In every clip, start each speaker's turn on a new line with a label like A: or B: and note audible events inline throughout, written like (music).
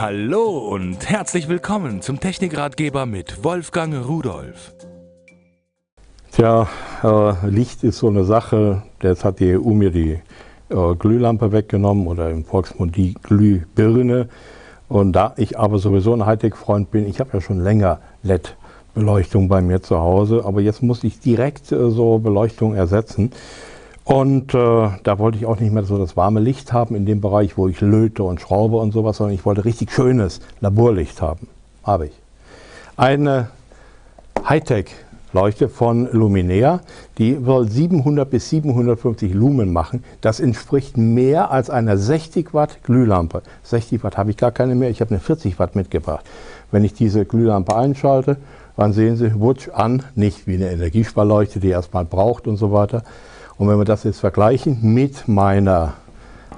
A: Hallo und herzlich willkommen zum Technikratgeber mit Wolfgang Rudolf.
B: Tja, äh, Licht ist so eine Sache. Jetzt hat die EU mir die äh, Glühlampe weggenommen oder im Volksmund die Glühbirne. Und da ich aber sowieso ein Hightech-Freund bin, ich habe ja schon länger LED-Beleuchtung bei mir zu Hause, aber jetzt muss ich direkt äh, so Beleuchtung ersetzen. Und äh, da wollte ich auch nicht mehr so das warme Licht haben in dem Bereich, wo ich löte und schraube und sowas, sondern ich wollte richtig schönes Laborlicht haben. Habe ich. Eine Hightech-Leuchte von Luminea, die soll 700 bis 750 Lumen machen. Das entspricht mehr als einer 60 Watt Glühlampe. 60 Watt habe ich gar keine mehr, ich habe eine 40 Watt mitgebracht. Wenn ich diese Glühlampe einschalte, dann sehen Sie, wutsch an, nicht wie eine Energiesparleuchte, die erstmal braucht und so weiter, und wenn wir das jetzt vergleichen mit meiner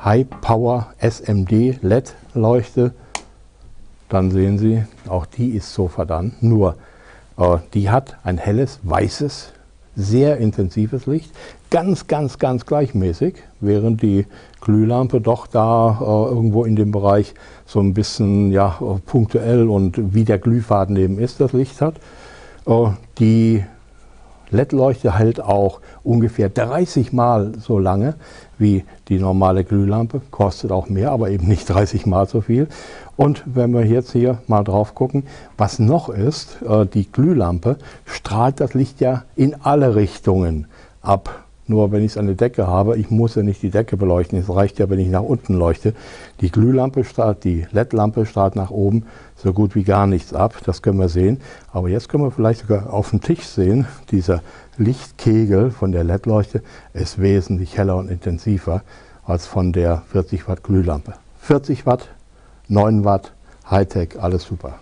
B: High Power SMD LED Leuchte, dann sehen Sie, auch die ist so verdammt. Nur, äh, die hat ein helles, weißes, sehr intensives Licht, ganz, ganz, ganz gleichmäßig, während die Glühlampe doch da äh, irgendwo in dem Bereich so ein bisschen ja, punktuell und wie der Glühfaden eben ist, das Licht hat. Äh, die LED-Leuchte hält auch ungefähr 30 Mal so lange wie die normale Glühlampe, kostet auch mehr, aber eben nicht (laughs) 30 Mal so viel. Und wenn wir jetzt hier mal drauf gucken, was noch ist, äh, die Glühlampe strahlt das Licht ja in alle Richtungen ab. Nur wenn ich es an der Decke habe, ich muss ja nicht die Decke beleuchten. Es reicht ja, wenn ich nach unten leuchte. Die Glühlampe strahlt, die LED-Lampe strahlt nach oben so gut wie gar nichts ab. Das können wir sehen. Aber jetzt können wir vielleicht sogar auf dem Tisch sehen, dieser Lichtkegel von der LED-Leuchte ist wesentlich heller und intensiver als von der 40 Watt Glühlampe. 40 Watt, 9 Watt, Hightech, alles super.